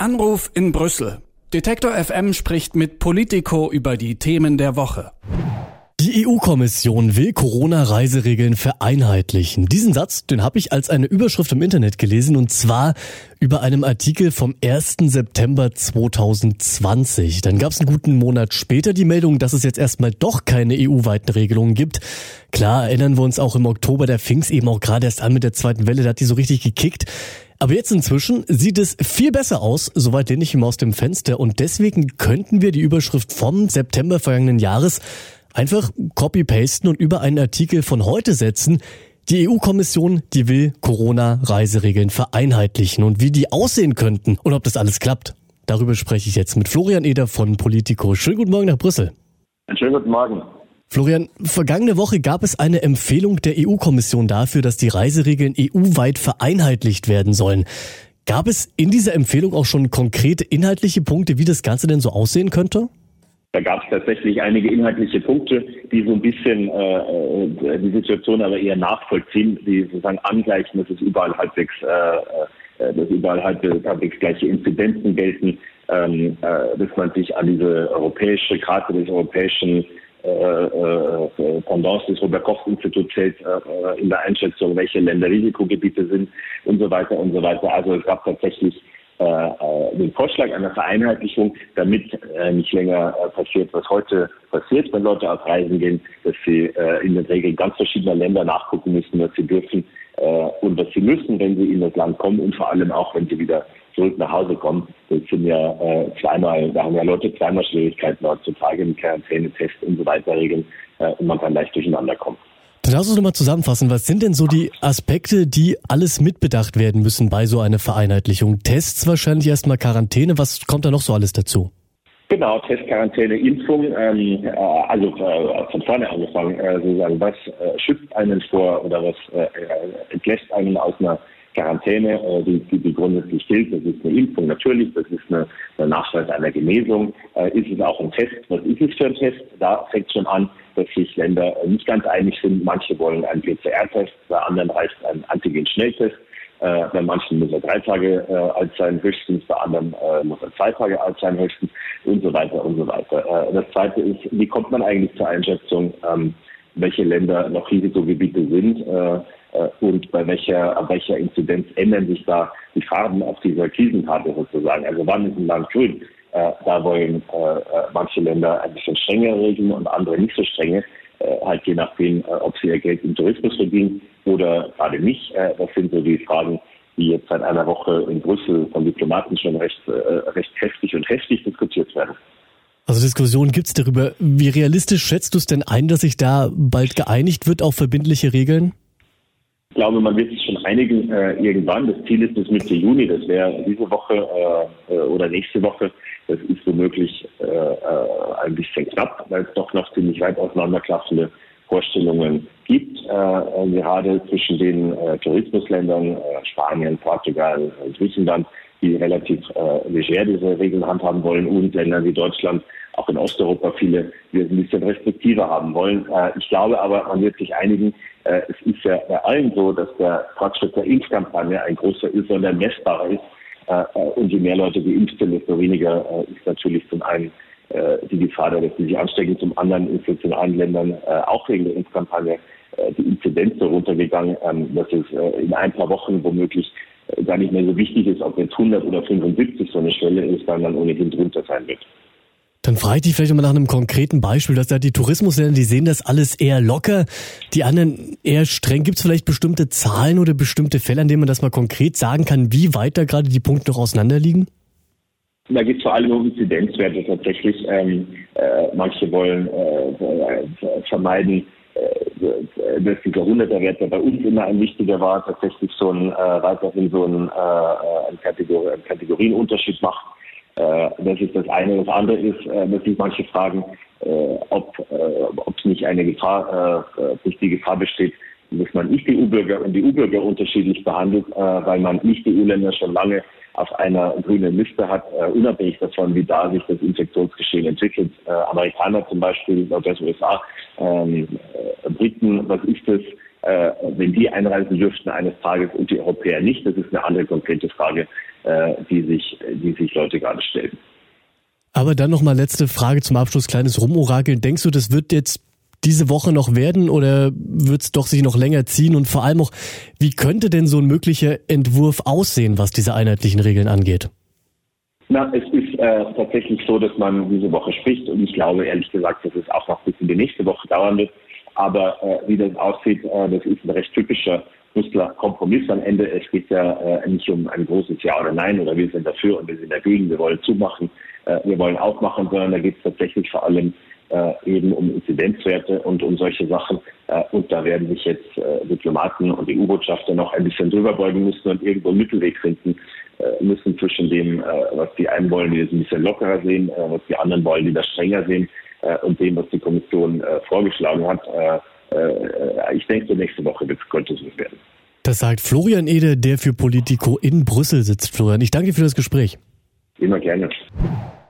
Anruf in Brüssel. Detektor FM spricht mit Politico über die Themen der Woche. Die EU-Kommission will Corona-Reiseregeln vereinheitlichen. Diesen Satz, den habe ich als eine Überschrift im Internet gelesen und zwar über einem Artikel vom 1. September 2020. Dann gab es einen guten Monat später die Meldung, dass es jetzt erstmal doch keine EU-weiten Regelungen gibt. Klar, erinnern wir uns auch im Oktober, da fing es eben auch gerade erst an mit der zweiten Welle, da hat die so richtig gekickt. Aber jetzt inzwischen sieht es viel besser aus, soweit lehne ich ihm aus dem Fenster und deswegen könnten wir die Überschrift vom September vergangenen Jahres einfach copy-pasten und über einen Artikel von heute setzen. Die EU-Kommission, die will Corona-Reiseregeln vereinheitlichen und wie die aussehen könnten und ob das alles klappt. Darüber spreche ich jetzt mit Florian Eder von Politico. Schönen guten Morgen nach Brüssel. Einen schönen guten Morgen. Florian, vergangene Woche gab es eine Empfehlung der EU-Kommission dafür, dass die Reiseregeln EU-weit vereinheitlicht werden sollen. Gab es in dieser Empfehlung auch schon konkrete inhaltliche Punkte, wie das Ganze denn so aussehen könnte? Da gab es tatsächlich einige inhaltliche Punkte, die so ein bisschen äh, äh, die Situation aber eher nachvollziehen, die sozusagen angleichen, dass es überall halbwegs, äh, äh dass überall halbwegs gleiche Inzidenzen gelten, ähm, äh, dass man sich an diese europäische Karte des europäischen äh, äh, Pendants des Robert-Koch-Instituts hält äh, in der Einschätzung, welche Länder Risikogebiete sind und so weiter und so weiter. Also es gab tatsächlich den Vorschlag einer Vereinheitlichung, damit nicht länger passiert, was heute passiert, wenn Leute auf Reisen gehen, dass sie in den Regeln ganz verschiedener Länder nachgucken müssen, was sie dürfen und was sie müssen, wenn sie in das Land kommen und vor allem auch, wenn sie wieder zurück nach Hause kommen. Das sind ja äh, zweimal, da haben ja Leute zweimal Schwierigkeiten heutzutage mit Quarantäne, Test und so weiter regeln äh, und man kann leicht durcheinander kommen. Dann lass uns nochmal zusammenfassen. Was sind denn so die Aspekte, die alles mitbedacht werden müssen bei so einer Vereinheitlichung? Tests wahrscheinlich erstmal Quarantäne. Was kommt da noch so alles dazu? Genau, Test, Quarantäne, Impfung. Ähm, äh, also äh, von vorne angefangen, äh, sozusagen, was äh, schützt einen vor oder was äh, entlässt einen aus einer Quarantäne, äh, die, die, die grundsätzlich gilt. Das ist eine Impfung natürlich, das ist eine, eine Nachweis einer Genesung. Äh, ist es auch ein Test? Was ist es für ein Test? Da fängt schon an, dass sich Länder nicht ganz einig sind. Manche wollen einen PCR-Test, bei anderen reicht ein Antigen-Schnelltest. Äh, bei manchen muss er drei Tage äh, alt sein, höchstens, bei anderen äh, muss er zwei Tage alt sein, höchstens und so weiter und so weiter. Äh, das zweite ist, wie kommt man eigentlich zur Einschätzung, ähm, welche Länder noch Risikogebiete sind? Äh, äh, und bei welcher, welcher Inzidenz ändern sich da die Farben auf dieser Krisenkarte sozusagen. Also wann ist ein Land grün? Äh, da wollen manche Länder ein bisschen strengere Regeln und andere nicht so strenge, halt je nachdem, ob sie ihr Geld im Tourismus verdienen oder gerade nicht. das sind so die Fragen, die jetzt seit einer Woche in Brüssel von Diplomaten schon recht, recht heftig und heftig diskutiert werden. Also Diskussionen gibt es darüber. Wie realistisch schätzt du es denn ein, dass sich da bald geeinigt wird auf verbindliche Regeln? Ich glaube, man wird sich schon einigen äh, irgendwann. Das Ziel ist bis Mitte Juni. Das wäre diese Woche äh, äh, oder nächste Woche. Das ist womöglich äh, äh, ein bisschen knapp, weil es doch noch ziemlich weit auseinanderklaffende Vorstellungen gibt, äh, gerade zwischen den Tourismusländern, Spanien, Portugal, Griechenland, die relativ äh, leger diese Regeln handhaben wollen und Länder wie Deutschland, auch in Osteuropa viele, die ein bisschen restriktiver haben wollen. Äh, ich glaube aber, man wird sich einigen. Äh, es ist ja bei allen so, dass der Fortschritt der Impfkampagne ein großer ist und ein messbarer ist. Äh, äh, und je mehr Leute geimpft sind, desto weniger äh, ist natürlich zum einen äh, die Gefahr, dass sie sich anstecken, zum anderen ist jetzt in allen Ländern auch wegen der Impfkampagne die Inzidenz so runtergegangen, ähm, dass es in ein paar Wochen womöglich gar nicht mehr so wichtig ist, ob jetzt 100 oder 75 so eine Schwelle ist, weil man ohnehin drunter sein wird. Dann frage ich dich vielleicht mal nach einem konkreten Beispiel, dass da die Tourismusländer, die sehen das alles eher locker, die anderen eher streng. Gibt es vielleicht bestimmte Zahlen oder bestimmte Fälle, an denen man das mal konkret sagen kann, wie weit da gerade die Punkte noch auseinanderliegen? Da geht es vor allem um Inzidenzwerte tatsächlich. Ähm, äh, manche wollen äh, vermeiden, äh, dass dieser 100er Wert, der bei uns immer ein wichtiger war, tatsächlich so ein, äh, weiterhin so ein, äh, ein, Kategor ein Kategorienunterschied macht äh, das ist das eine. Das andere ist, äh, dass sich manche fragen, äh, ob es nicht eine Gefahr, nicht die Gefahr besteht, dass man nicht die EU-Bürger und die EU-Bürger unterschiedlich behandelt, weil man nicht die EU-Länder schon lange auf einer grünen Liste hat, unabhängig davon, wie da sich das Infektionsgeschehen entwickelt. Amerikaner zum Beispiel, oder USA, ähm, Briten, was ist das? äh, wenn die einreisen dürften eines Tages und die Europäer nicht. Das ist eine andere konkrete Frage, äh, die sich, die sich Leute gerade stellen. Aber dann nochmal letzte Frage zum Abschluss, kleines Rumorakeln. Denkst du, das wird jetzt diese Woche noch werden oder wird es doch sich noch länger ziehen? Und vor allem auch, wie könnte denn so ein möglicher Entwurf aussehen, was diese einheitlichen Regeln angeht? Na, es ist äh, tatsächlich so, dass man diese Woche spricht und ich glaube ehrlich gesagt, dass es auch noch bis in die nächste Woche dauern wird. Aber äh, wie das aussieht, äh, das ist ein recht typischer Brüsseler Kompromiss am Ende. Es geht ja äh, nicht um ein großes Ja oder Nein oder wir sind dafür und wir sind dagegen, wir wollen zumachen, wir wollen aufmachen, sondern da geht es tatsächlich vor allem äh, eben um Inzidenzwerte und um solche Sachen. Äh, und da werden sich jetzt äh, Diplomaten und EU-Botschafter noch ein bisschen drüber beugen müssen und irgendwo einen Mittelweg finden äh, müssen zwischen dem, äh, was die einen wollen, die das ein bisschen lockerer sehen, äh, was die anderen wollen, die das strenger sehen und dem, was die Kommission vorgeschlagen hat. ich denke, nächste Woche könnte es werden. Das sagt Florian Ede, der für Politico in Brüssel sitzt. Florian, ich danke für das Gespräch. Immer gerne.